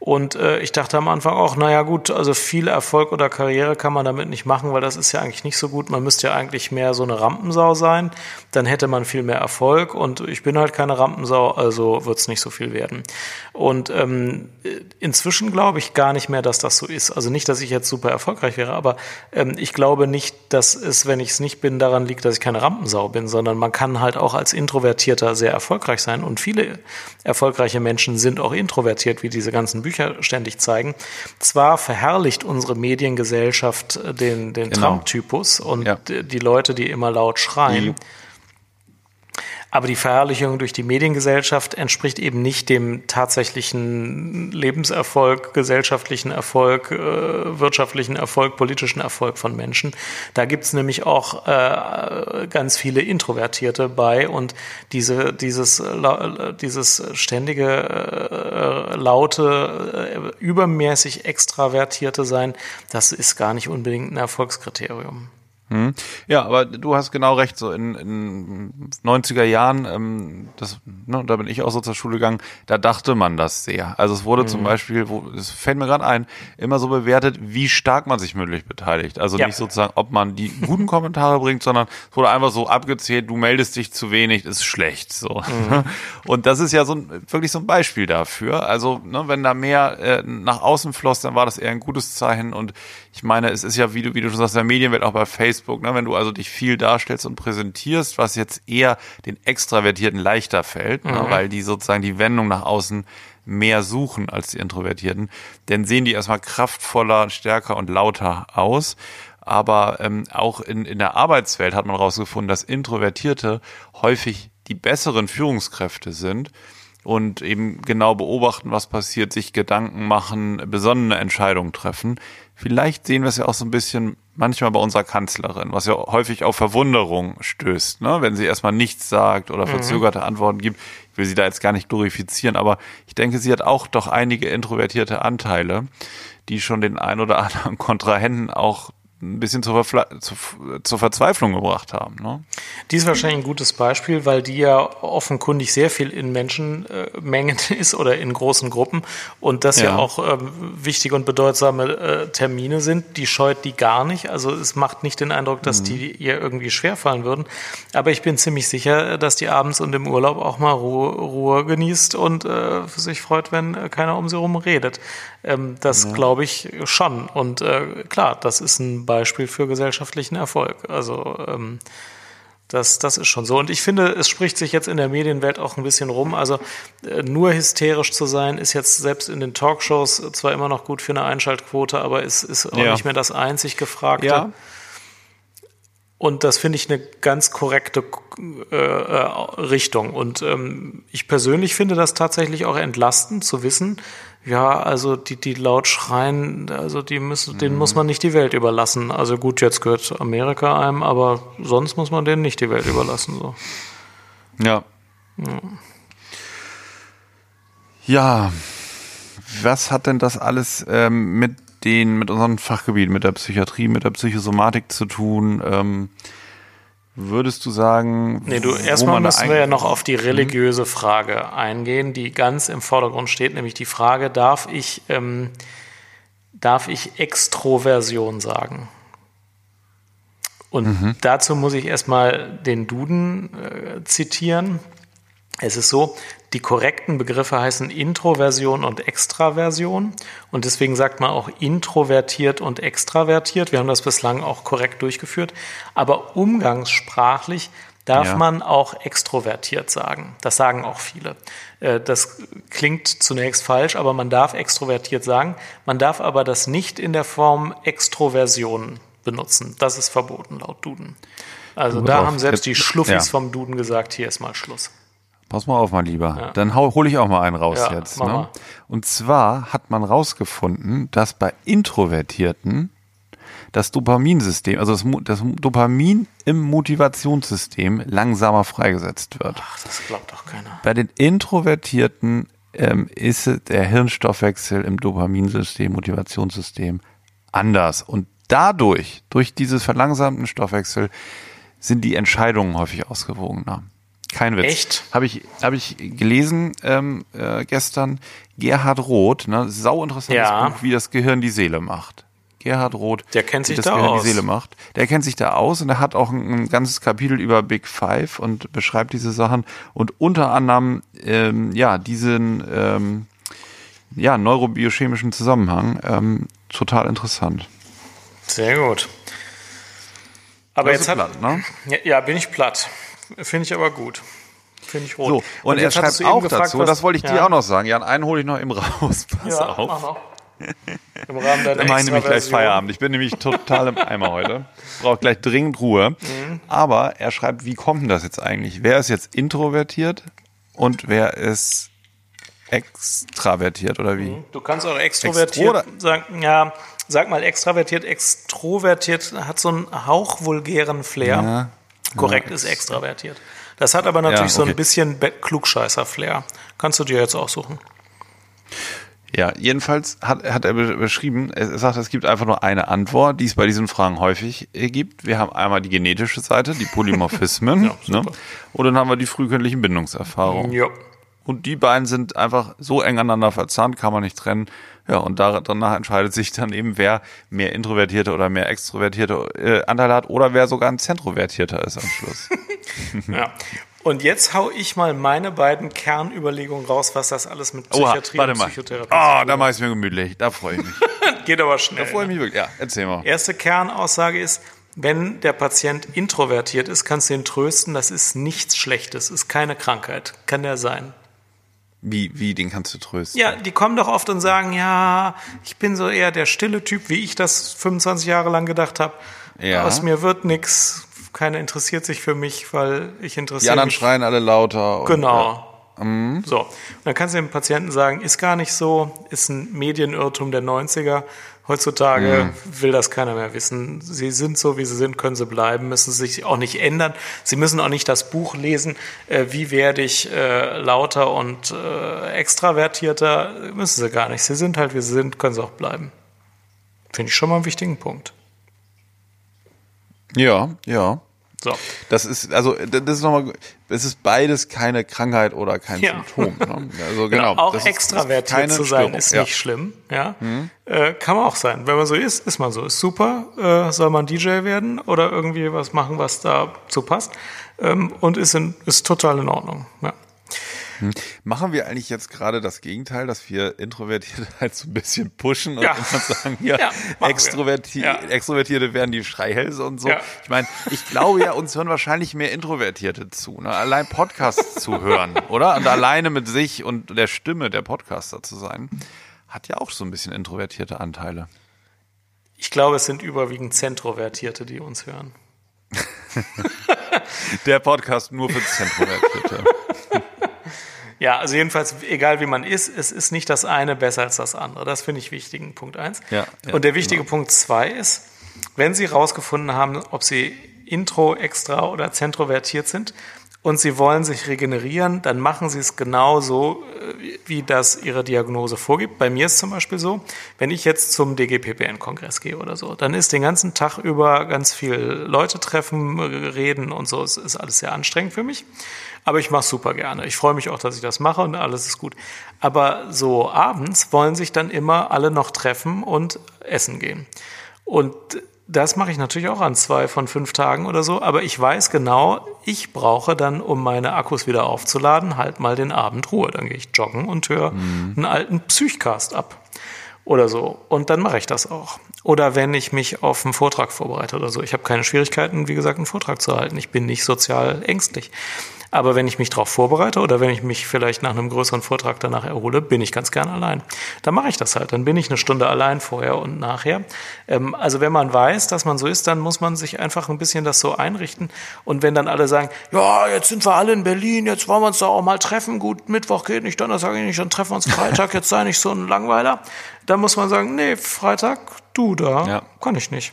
Speaker 2: Und äh, ich dachte am Anfang auch, naja gut, also viel Erfolg oder Karriere kann man damit nicht machen, weil das ist ja eigentlich nicht so gut. Man müsste ja eigentlich mehr so eine Rampensau sein. Dann hätte man viel mehr Erfolg. Und ich bin halt keine Rampensau, also wird es nicht so viel werden. Und ähm, inzwischen glaube ich gar nicht mehr, dass das so ist. Also nicht, dass ich jetzt super erfolgreich wäre, aber ähm, ich glaube nicht, dass es, wenn ich es nicht bin, daran liegt, dass ich keine Rampensau bin, sondern man kann halt auch als Introvertierter sehr erfolgreich sein. Und viele erfolgreiche Menschen sind auch introvertiert, wie diese ganzen Bücher ständig zeigen. Zwar verherrlicht unsere Mediengesellschaft den, den
Speaker 1: Genau.
Speaker 2: Trump-Typus und
Speaker 1: Ja.
Speaker 2: die Leute, die immer laut schreien.
Speaker 1: Die-
Speaker 2: Aber die Verherrlichung durch die Mediengesellschaft entspricht eben nicht dem tatsächlichen Lebenserfolg, gesellschaftlichen Erfolg, äh, wirtschaftlichen Erfolg, politischen Erfolg von Menschen. Da gibt's nämlich auch äh, ganz viele Introvertierte bei und diese, dieses, dieses ständige, äh, laute, äh, übermäßig extravertierte Sein, das ist gar nicht unbedingt ein Erfolgskriterium.
Speaker 1: Hm. Ja, aber du hast genau recht. So in, in 90er Jahren, ähm, das, ne, da bin ich auch so zur Schule gegangen, da dachte man das sehr. Also es wurde
Speaker 2: Mhm.
Speaker 1: zum Beispiel, wo, es fällt mir gerade ein, immer so bewertet, wie stark man sich mündlich beteiligt. Also
Speaker 2: Ja.
Speaker 1: nicht sozusagen, ob man die guten Kommentare bringt, sondern es wurde einfach so abgezählt, du meldest dich zu wenig, ist schlecht. So.
Speaker 2: Mhm.
Speaker 1: Und das ist ja so ein, wirklich so ein Beispiel dafür. Also ne, wenn da mehr äh, nach außen floss, dann war das eher ein gutes Zeichen. Und ich meine, es ist ja, wie du, wie du schon sagst, in der Medienwelt auch bei Facebook, ne, wenn du also dich viel darstellst und präsentierst, was jetzt eher den Extravertierten leichter fällt, ne, weil die sozusagen die Wendung nach außen mehr suchen als die Introvertierten, dann sehen die erstmal kraftvoller, stärker und lauter aus. Aber ähm, auch in, in der Arbeitswelt hat man herausgefunden, dass Introvertierte häufig die besseren Führungskräfte sind und eben genau beobachten, was passiert, sich Gedanken machen, besonnene Entscheidungen treffen. Vielleicht sehen wir es ja auch so ein bisschen manchmal bei unserer Kanzlerin, was ja häufig auf Verwunderung stößt, ne? wenn sie erstmal nichts sagt oder verzögerte Antworten gibt. Ich will sie da jetzt gar nicht glorifizieren, aber ich denke, sie hat auch doch einige introvertierte Anteile, die schon den ein oder anderen Kontrahenten auch ein bisschen zur, zu, zur Verzweiflung gebracht haben. Ne?
Speaker 2: Die ist wahrscheinlich ein gutes Beispiel, weil die ja offenkundig sehr viel in Menschenmengen ist oder in großen Gruppen und das ja,
Speaker 1: Ja.
Speaker 2: auch ähm, wichtige und bedeutsame äh, Termine sind. Die scheut die gar nicht. Also es macht nicht den Eindruck, dass die ihr irgendwie schwerfallen würden. Aber ich bin ziemlich sicher, dass die abends und im Urlaub auch mal Ruhe, Ruhe genießt und äh, sich freut, wenn äh, keiner um sie herum redet. Ähm, das glaube ich schon. Und äh, klar, das ist ein Beispiel für gesellschaftlichen Erfolg. Also ähm, das, das ist schon so. Und ich finde, es spricht sich jetzt in der Medienwelt auch ein bisschen rum. Also äh, nur hysterisch zu sein, ist jetzt selbst in den Talkshows zwar immer noch gut für eine Einschaltquote, aber es ist auch
Speaker 1: Ja.
Speaker 2: nicht mehr das einzig Gefragte.
Speaker 1: Ja.
Speaker 2: Und das finde ich eine ganz korrekte äh, äh, Richtung. Und ähm, ich persönlich finde das tatsächlich auch entlastend zu wissen, ja, also die, die laut schreien, also die müssen, denen muss man nicht die Welt überlassen. Also gut, jetzt gehört Amerika einem, aber sonst muss man denen nicht die Welt überlassen. So.
Speaker 1: Ja. Ja, was hat denn das alles ähm, mit den, mit unseren Fachgebieten, mit der Psychiatrie, mit der Psychosomatik zu tun? Ähm, würdest du sagen,
Speaker 2: Nee, du, erstmal müssen wir ja noch auf die religiöse Frage eingehen, die ganz im Vordergrund steht, nämlich die Frage, darf ich, ähm, darf ich Extroversion sagen? Und dazu muss ich erstmal den Duden äh, zitieren. Es ist so, die korrekten Begriffe heißen Introversion und Extraversion. Und deswegen sagt man auch introvertiert und extravertiert. Wir haben das bislang auch korrekt durchgeführt. Aber umgangssprachlich darf
Speaker 1: Ja.
Speaker 2: man auch extrovertiert sagen. Das sagen auch viele. Äh, Das klingt zunächst falsch, aber man darf extrovertiert sagen. Man darf aber das nicht in der Form Extroversion benutzen. Das ist verboten laut Duden. Also da
Speaker 1: auf.
Speaker 2: haben selbst die Schluffis
Speaker 1: ja.
Speaker 2: vom Duden gesagt, hier ist mal Schluss.
Speaker 1: Pass mal auf, mein Lieber. Dann hau- hole ich auch mal einen raus
Speaker 2: Ja,
Speaker 1: jetzt. Ne? Und zwar hat man rausgefunden, dass bei Introvertierten das Dopaminsystem, also das, das Dopamin im Motivationssystem langsamer freigesetzt wird.
Speaker 2: Ach, das glaubt doch keiner.
Speaker 1: Bei den Introvertierten ähm, ist der Hirnstoffwechsel im Dopaminsystem, Motivationssystem anders. Und dadurch, durch dieses verlangsamten Stoffwechsel, sind die Entscheidungen häufig ausgewogener. Kein Witz.
Speaker 2: Echt?
Speaker 1: Habe ich, hab ich gelesen ähm, äh, gestern. Gerhard Roth, ne, sau interessantes
Speaker 2: Ja.
Speaker 1: Buch, wie das Gehirn die Seele macht. Gerhard Roth,
Speaker 2: Der kennt
Speaker 1: wie
Speaker 2: sich
Speaker 1: das
Speaker 2: da
Speaker 1: Gehirn
Speaker 2: aus.
Speaker 1: die Seele macht. Der kennt sich da aus und er hat auch ein, ein ganzes Kapitel über Big Five und beschreibt diese Sachen und unter anderem ähm, ja diesen ähm, ja neurobiochemischen Zusammenhang ähm, total interessant.
Speaker 2: Sehr gut. Aber jetzt hat,
Speaker 1: platt, ne?
Speaker 2: ja, ja, bin ich platt. Finde ich aber gut. Finde ich rot.
Speaker 1: So, und, er
Speaker 2: jetzt hattest
Speaker 1: schreibt auch
Speaker 2: gefragt,
Speaker 1: dazu,
Speaker 2: was-
Speaker 1: das wollte ich
Speaker 2: ja,
Speaker 1: dir auch noch sagen. Jan, einen hole ich noch eben raus. Pass
Speaker 2: Ja,
Speaker 1: auf.
Speaker 2: Im Rahmen deiner
Speaker 1: Dann mache ich nämlich gleich. Feierabend. Ich bin nämlich total im Eimer heute. Brauche gleich dringend Ruhe.
Speaker 2: Mhm.
Speaker 1: Aber er schreibt, wie kommt denn das jetzt eigentlich? Wer ist jetzt introvertiert und wer ist extravertiert oder wie?
Speaker 2: Du kannst auch extrovertiert
Speaker 1: Extro-
Speaker 2: sagen, ja, sag mal extravertiert, extrovertiert hat so einen Hauch vulgären Flair.
Speaker 1: Ja.
Speaker 2: Korrekt ist extravertiert. Das hat aber natürlich
Speaker 1: Ja,
Speaker 2: so
Speaker 1: okay.
Speaker 2: ein bisschen Klugscheißer-Flair. Kannst du dir jetzt aussuchen.
Speaker 1: Ja, jedenfalls hat, hat er be- beschrieben, er sagt, es gibt einfach nur eine Antwort, die es bei diesen Fragen häufig äh, gibt. Wir haben einmal die genetische Seite, die Polymorphismen,
Speaker 2: Ja,
Speaker 1: ne? und dann haben wir die frühkindlichen Bindungserfahrungen.
Speaker 2: Ja.
Speaker 1: Und die beiden sind einfach so eng aneinander verzahnt, kann man nicht trennen. Ja, und da, danach entscheidet sich dann eben, wer mehr introvertierte oder mehr extrovertierte äh, Anteile hat oder wer sogar ein zentrovertierter ist am Schluss.
Speaker 2: ja. Und jetzt hau ich mal meine beiden Kernüberlegungen raus, was das alles mit
Speaker 1: Oha,
Speaker 2: Psychiatrie
Speaker 1: warte
Speaker 2: und
Speaker 1: mal.
Speaker 2: Psychotherapie
Speaker 1: Oh,
Speaker 2: zu
Speaker 1: da mache ich es mir gemütlich. Da freue ich mich.
Speaker 2: Geht aber schnell.
Speaker 1: Da freue ich
Speaker 2: ne?
Speaker 1: mich wirklich. Ja, erzähl mal.
Speaker 2: Erste Kernaussage ist, wenn der Patient introvertiert ist, kannst du ihn trösten, das ist nichts Schlechtes, ist keine Krankheit. Kann der sein.
Speaker 1: Wie, wie, den kannst du trösten?
Speaker 2: Ja, die kommen doch oft und sagen, ja, ich bin so eher der stille Typ, wie ich das 25 Jahre lang gedacht habe.
Speaker 1: Ja.
Speaker 2: Aus mir wird nix, keiner interessiert sich für mich, weil ich
Speaker 1: Die
Speaker 2: interessiere
Speaker 1: anderen
Speaker 2: mich.
Speaker 1: schreien alle lauter.
Speaker 2: Genau.
Speaker 1: Mhm.
Speaker 2: So, und dann kannst du dem Patienten sagen, ist gar nicht so, ist ein Medienirrtum der 90er. Heutzutage
Speaker 1: Mhm.
Speaker 2: will das keiner mehr wissen. Sie sind so, wie sie sind, können sie bleiben, müssen sich auch nicht ändern. Sie müssen auch nicht das Buch lesen, äh, wie werde ich äh, lauter und äh, extravertierter, müssen sie gar nicht. Sie sind halt, wie sie sind, können sie auch bleiben. Finde ich schon mal einen wichtigen Punkt.
Speaker 1: Ja, ja.
Speaker 2: So.
Speaker 1: Das ist, also, das ist nochmal, es ist beides keine Krankheit oder kein
Speaker 2: Ja.
Speaker 1: Symptom. Ne? Also, genau.
Speaker 2: auch
Speaker 1: das ist-
Speaker 2: extravertiert zu sein
Speaker 1: Störung.
Speaker 2: ist
Speaker 1: ja.
Speaker 2: nicht schlimm. Ja, äh, kann man auch sein. Wenn man so ist, ist man so. Ist super. Äh, soll man DJ werden oder irgendwie was machen, was dazu passt ähm, und ist in, ist total in Ordnung. Ja.
Speaker 1: Machen wir eigentlich jetzt gerade das Gegenteil, dass wir Introvertierte halt so ein bisschen pushen und
Speaker 2: Ja.
Speaker 1: immer sagen, ja,
Speaker 2: Ja.
Speaker 1: Extroverti
Speaker 2: Ja.
Speaker 1: Extrovertierte werden die Schreihälse und so.
Speaker 2: Ja.
Speaker 1: Ich meine, ich glaube ja, uns hören wahrscheinlich mehr Introvertierte zu. Ne? Allein Podcasts zu hören, oder? Und alleine mit sich und der Stimme der Podcaster zu sein, hat ja auch so ein bisschen introvertierte Anteile.
Speaker 2: Ich glaube, es sind überwiegend Zentrovertierte, die uns hören.
Speaker 1: Der Podcast nur für Zentrovertierte.
Speaker 2: Ja, also jedenfalls, egal wie man ist, es ist nicht das eine besser als das andere. Das finde ich wichtig, Punkt eins.
Speaker 1: Ja, ja,
Speaker 2: Und der wichtige Punkt zwei ist, wenn Sie herausgefunden haben, ob Sie intro, extra oder zentrovertiert sind und Sie wollen sich regenerieren, dann machen Sie es genauso, äh, wie das Ihre Diagnose vorgibt. Bei mir ist zum Beispiel so, wenn ich jetzt zum DGPPN-Kongress gehe oder so, dann ist den ganzen Tag über ganz viel Leute treffen, reden und so. Es ist alles sehr anstrengend für mich. Aber ich mache super gerne. Ich freue mich auch, dass ich das mache und alles ist gut. Aber so abends wollen sich dann immer alle noch treffen und essen gehen. Und das mache ich natürlich auch an zwei von fünf Tagen oder so, aber ich weiß genau, ich brauche dann, um meine Akkus wieder aufzuladen, halt mal den Abend Ruhe. Dann gehe ich joggen und höre
Speaker 1: Mhm.
Speaker 2: einen alten Psychcast ab oder so. Und dann mache ich das auch. Oder wenn ich mich auf einen Vortrag vorbereite oder so. Ich habe keine Schwierigkeiten, wie gesagt, einen Vortrag zu halten. Ich bin nicht sozial ängstlich. Aber wenn ich mich darauf vorbereite oder wenn ich mich vielleicht nach einem größeren Vortrag danach erhole, bin ich ganz gern allein. Dann mache ich das halt. Dann bin ich eine Stunde allein vorher und nachher. Ähm, also wenn man weiß, dass man so ist, dann muss man sich einfach ein bisschen das so einrichten. Und wenn dann alle sagen, ja, jetzt sind wir alle in Berlin, jetzt wollen wir uns da auch mal treffen. Gut, Mittwoch geht nicht, Donnerstag geht nicht, dann treffen wir uns Freitag. Jetzt sei nicht so ein Langweiler. Dann muss man sagen, nee, Freitag, du da,
Speaker 1: Ja.
Speaker 2: kann ich nicht.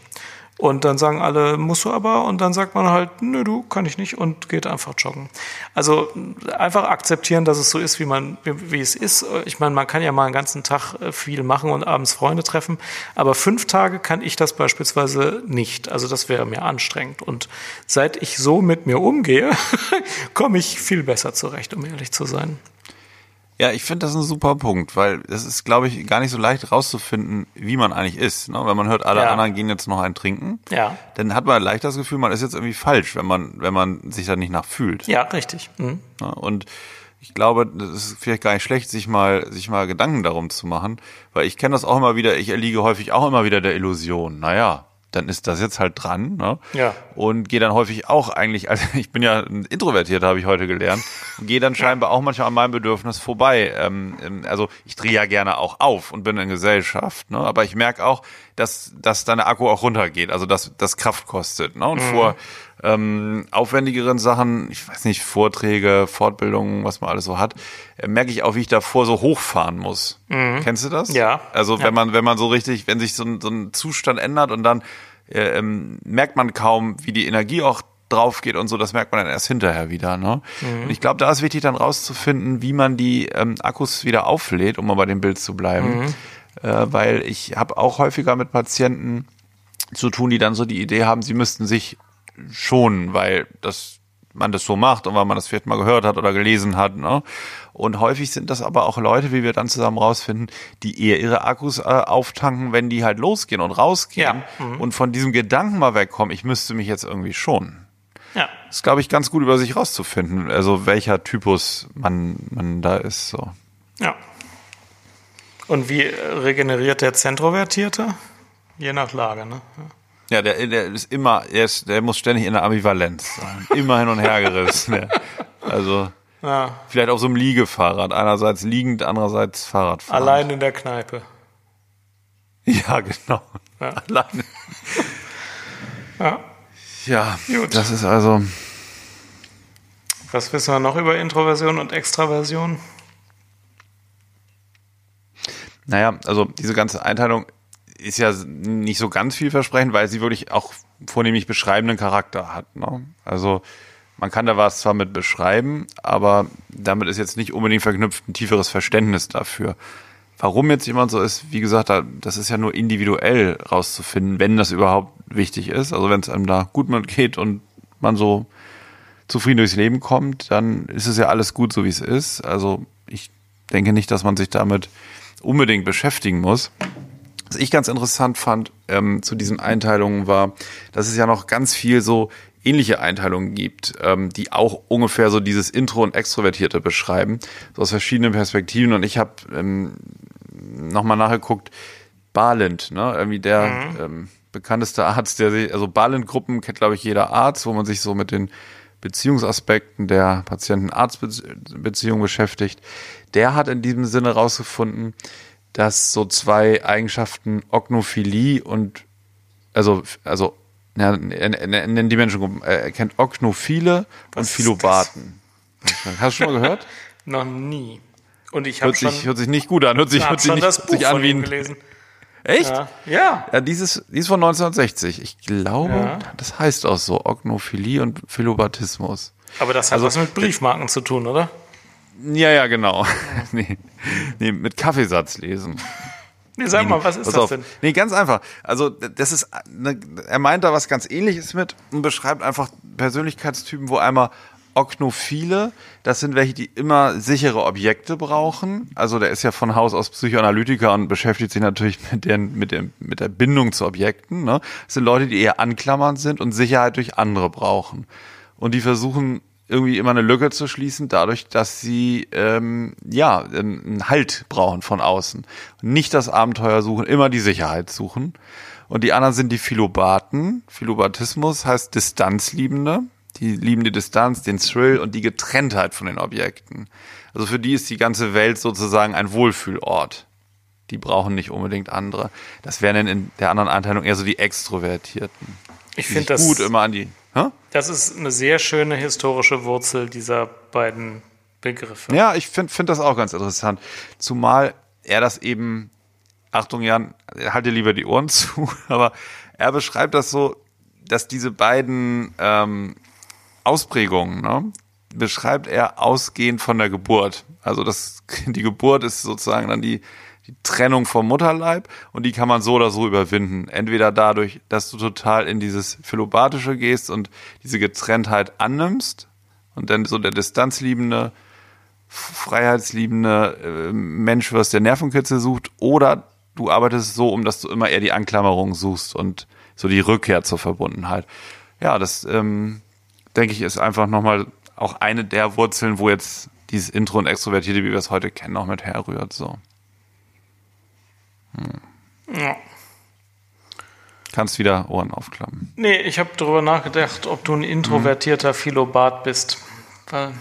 Speaker 2: Und dann sagen alle, musst du aber. Und dann sagt man halt, nö, du, kann ich nicht und geht einfach joggen. Also einfach akzeptieren, dass es so ist, wie man, wie, wie es ist. Ich meine, man kann ja mal einen ganzen Tag äh, viel machen und abends Freunde treffen. Aber fünf Tage kann ich das beispielsweise nicht. Also das wäre mir anstrengend. Und seit ich so mit mir umgehe, komme ich viel besser zurecht, um ehrlich zu sein.
Speaker 1: Ja, ich finde das ein super Punkt, weil es ist, glaube ich, gar nicht so leicht rauszufinden, wie man eigentlich ist. Ne? Wenn man hört, alle
Speaker 2: Ja.
Speaker 1: anderen gehen jetzt noch ein trinken,
Speaker 2: Ja.
Speaker 1: dann hat man leicht das Gefühl, man ist jetzt irgendwie falsch, wenn man, wenn man sich da nicht nach fühlt.
Speaker 2: Ja, richtig. Mhm.
Speaker 1: Ne? Und ich glaube, das ist vielleicht gar nicht schlecht, sich mal, sich mal Gedanken darum zu machen, weil ich kenne das auch immer wieder, ich erliege häufig auch immer wieder der Illusion. Naja, dann ist das jetzt halt dran. Ne?
Speaker 2: Ja.
Speaker 1: Und gehe dann häufig auch eigentlich, also ich bin ja ein Introvertierter, habe ich heute gelernt, gehe dann scheinbar auch manchmal an meinem Bedürfnis vorbei. Ähm, ähm, also ich drehe ja gerne auch auf und bin in Gesellschaft, ne? aber ich merke auch, dass, dass der Akku auch runtergeht, also dass das Kraft kostet. Ne? Und vor ähm, aufwendigeren Sachen, ich weiß nicht, Vorträge, Fortbildungen, was man alles so hat, äh, merke ich auch, wie ich davor so hochfahren muss. Kennst du das?
Speaker 2: Ja.
Speaker 1: Also
Speaker 2: Ja.
Speaker 1: wenn man, wenn man so richtig, wenn sich so ein, so ein Zustand ändert und dann äh, ähm, merkt man kaum, wie die Energie auch drauf geht und so, das merkt man dann erst hinterher wieder. Ne? Und ich glaube, da ist wichtig dann rauszufinden, wie man die ähm, Akkus wieder auflädt, um mal bei dem Bild zu bleiben. Äh, weil ich habe auch häufiger mit Patienten zu tun, die dann so die Idee haben, sie müssten sich schonen, weil das man das so macht und weil man das vielleicht mal gehört hat oder gelesen hat. Ne? Und häufig sind das aber auch Leute, wie wir dann zusammen rausfinden, die eher ihre Akkus äh, auftanken, wenn die halt losgehen und rausgehen
Speaker 2: Ja.
Speaker 1: und von diesem Gedanken mal wegkommen, ich müsste mich jetzt irgendwie schonen.
Speaker 2: Ja.
Speaker 1: Das ist, glaube ich, ganz gut über sich rauszufinden, also welcher Typus man, man da ist. So.
Speaker 2: Ja. Und wie regeneriert der Zentrovertierte? Je nach Lage, ne?
Speaker 1: Ja, der, der ist immer, der, ist, der muss ständig in der Ambivalenz sein. Immer hin und her gerissen. Der. Also
Speaker 2: Ja.
Speaker 1: vielleicht auf so einem Liegefahrrad. Einerseits liegend, andererseits Fahrradfahren.
Speaker 2: Allein in der Kneipe.
Speaker 1: Ja, genau.
Speaker 2: Ja.
Speaker 1: Alleine.
Speaker 2: Ja.
Speaker 1: Ja,
Speaker 2: Gut.
Speaker 1: das ist also.
Speaker 2: Was wissen wir noch über Introversion und Extraversion?
Speaker 1: Naja, also diese ganze Einteilung ist ja nicht so ganz vielversprechend, weil sie wirklich auch vornehmlich beschreibenden Charakter hat. Ne? Also man kann da was zwar mit beschreiben, aber damit ist jetzt nicht unbedingt verknüpft ein tieferes Verständnis dafür. Warum jetzt jemand so ist, wie gesagt, da- das ist ja nur individuell rauszufinden, wenn das überhaupt wichtig ist. Also wenn es einem da gut mitgeht und man so zufrieden durchs Leben kommt, dann ist es ja alles gut, so wie es ist. Also ich denke nicht, dass man sich damit unbedingt beschäftigen muss. Was ich ganz interessant fand ähm, zu diesen Einteilungen war, dass es ja noch ganz viel so ähnliche Einteilungen gibt, ähm, die auch ungefähr so dieses Intro und Extrovertierte beschreiben, so aus verschiedenen Perspektiven. Und ich habe ähm, nochmal nachgeguckt, Balint, ne, irgendwie der ähm, bekannteste Arzt, der sich, also Balint-Gruppen kennt, glaube ich, jeder Arzt, wo man sich so mit den Beziehungsaspekten der Patienten-Arzt-Beziehung beschäftigt. Der hat in diesem Sinne rausgefunden, dass so zwei Eigenschaften Ognophilie und also also ja, nennt die Menschengruppen, er er kennt Ognophile und Philobaten. Hast du schon mal gehört?
Speaker 2: Noch nie. Und ich habe
Speaker 1: Hört
Speaker 2: schon,
Speaker 1: sich, hört sich nicht gut an. Hört sich, hört sich nicht
Speaker 2: das
Speaker 1: hört
Speaker 2: Buch
Speaker 1: sich an wie ein,
Speaker 2: gelesen.
Speaker 1: Echt?
Speaker 2: Ja. ja.
Speaker 1: Ja, dieses, dieses von 1960. Ich glaube,
Speaker 2: Ja.
Speaker 1: das heißt auch so, Ognophilie und Philobatismus.
Speaker 2: Aber das hat
Speaker 1: Also,
Speaker 2: was mit Briefmarken zu tun, oder?
Speaker 1: Ja, ja, genau. nee, nee, mit Kaffeesatz lesen.
Speaker 2: Nee, sag mal, was ist das
Speaker 1: auf.
Speaker 2: denn?
Speaker 1: Nee, ganz einfach. Also, das ist, ne, er meint da was ganz ähnliches mit und beschreibt einfach Persönlichkeitstypen, wo einmal Oknophile, das sind welche, die immer sichere Objekte brauchen. Also der ist ja von Haus aus Psychoanalytiker und beschäftigt sich natürlich mit, den, mit, dem, mit der Bindung zu Objekten. Ne? Das sind Leute, die eher anklammernd sind und Sicherheit durch andere brauchen. Und die versuchen irgendwie immer eine Lücke zu schließen, dadurch, dass sie ähm, ja einen Halt brauchen von außen. Nicht das Abenteuer suchen, immer die Sicherheit suchen. Und die anderen sind die Philobaten. Philobatismus heißt Distanzliebende. Die lieben die Distanz, den Thrill und die Getrenntheit von den Objekten. Also für die ist die ganze Welt sozusagen ein Wohlfühlort. Die brauchen nicht unbedingt andere. Das wären dann in der anderen Einteilung eher so die Extrovertierten.
Speaker 2: Ich finde das,
Speaker 1: gut immer an die. Hä?
Speaker 2: das ist eine sehr schöne historische Wurzel dieser beiden Begriffe.
Speaker 1: Ja, ich finde find das auch ganz interessant. Zumal er das eben, Achtung Jan, halt dir lieber die Ohren zu, aber er beschreibt das so, dass diese beiden ähm, Ausprägungen, ne, beschreibt er ausgehend von der Geburt. Also das, die Geburt ist sozusagen dann die, die Trennung vom Mutterleib und die kann man so oder so überwinden. Entweder dadurch, dass du total in dieses Philobatische gehst und diese Getrenntheit annimmst und dann so der distanzliebende, freiheitsliebende äh, Mensch wirst, der Nervenkitzel sucht, oder du arbeitest so, um dass du immer eher die Anklammerung suchst und so die Rückkehr zur Verbundenheit. Ja, das ähm, denke ich ist einfach nochmal auch eine der Wurzeln, wo jetzt dieses Intro und Extrovertierte, wie wir es heute kennen, noch mit herrührt. So.
Speaker 2: Ja.
Speaker 1: Kannst wieder Ohren aufklappen.
Speaker 2: Nee, ich habe darüber nachgedacht, ob du ein introvertierter Philobat bist. Weil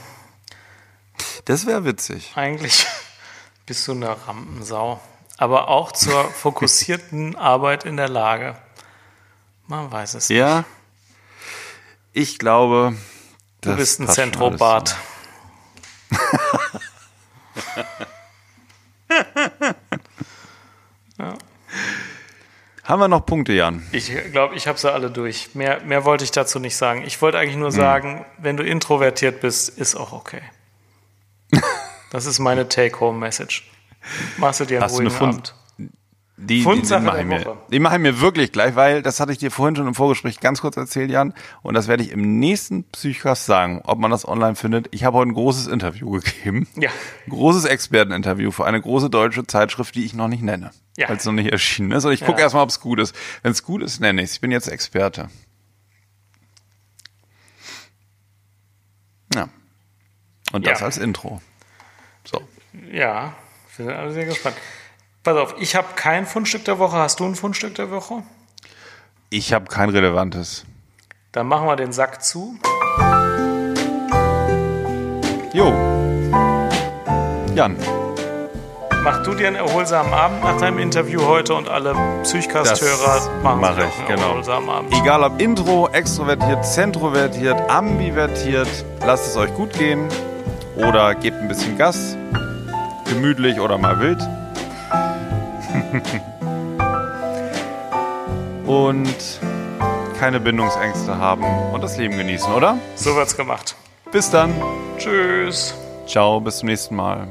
Speaker 1: Das wäre witzig.
Speaker 2: eigentlich bist du eine Rampensau. Aber auch zur fokussierten Arbeit in der Lage. Man weiß es nicht.
Speaker 1: Ja. Ich glaube,
Speaker 2: Du bist ein
Speaker 1: passt schon
Speaker 2: Zentrobat.
Speaker 1: alles. Haben wir noch Punkte, Jan?
Speaker 2: Ich glaube, ich habe sie alle durch. Mehr, mehr wollte ich dazu nicht sagen. Ich wollte eigentlich
Speaker 1: Hm.
Speaker 2: nur sagen, wenn du introvertiert bist, ist auch okay. Das ist meine Take-Home-Message. Machst du dir einen
Speaker 1: Hast
Speaker 2: ruhigen Abend.
Speaker 1: Die, die, die
Speaker 2: Fundsache
Speaker 1: mache ich, mir, die mache ich mir wirklich gleich, weil das hatte ich dir vorhin schon im Vorgespräch ganz kurz erzählt, Jan. Und das werde ich im nächsten Psychcast sagen, ob man das online findet. Ich habe heute ein großes Interview gegeben.
Speaker 2: Ja.
Speaker 1: Ein großes Experteninterview für eine große deutsche Zeitschrift, die ich noch nicht nenne.
Speaker 2: Ja.
Speaker 1: Weil es noch nicht erschienen ist. Und ich gucke
Speaker 2: Ja.
Speaker 1: erstmal, ob es gut ist. Wenn es gut ist, nenne ich es. Ich bin jetzt Experte. Ja. Und das
Speaker 2: Ja.
Speaker 1: als Intro. So.
Speaker 2: Ja, wir sind alle sehr gespannt. Pass auf, ich habe kein Fundstück der Woche. Hast du ein Fundstück der Woche?
Speaker 1: Ich habe kein relevantes.
Speaker 2: Dann machen wir den Sack zu.
Speaker 1: Jo. Jan.
Speaker 2: Mach du dir einen erholsamen Abend nach deinem Interview heute und alle Psychcast-Hörer machen auch
Speaker 1: ich,
Speaker 2: einen
Speaker 1: genau.
Speaker 2: erholsamen Abend.
Speaker 1: Egal ob Intro, extrovertiert, zentrovertiert, ambivertiert, lasst es euch gut gehen oder gebt ein bisschen Gas, gemütlich oder mal wild. und keine Bindungsängste haben und das Leben genießen, oder?
Speaker 2: So wird's gemacht.
Speaker 1: Bis dann.
Speaker 2: Tschüss.
Speaker 1: Ciao, bis zum nächsten Mal.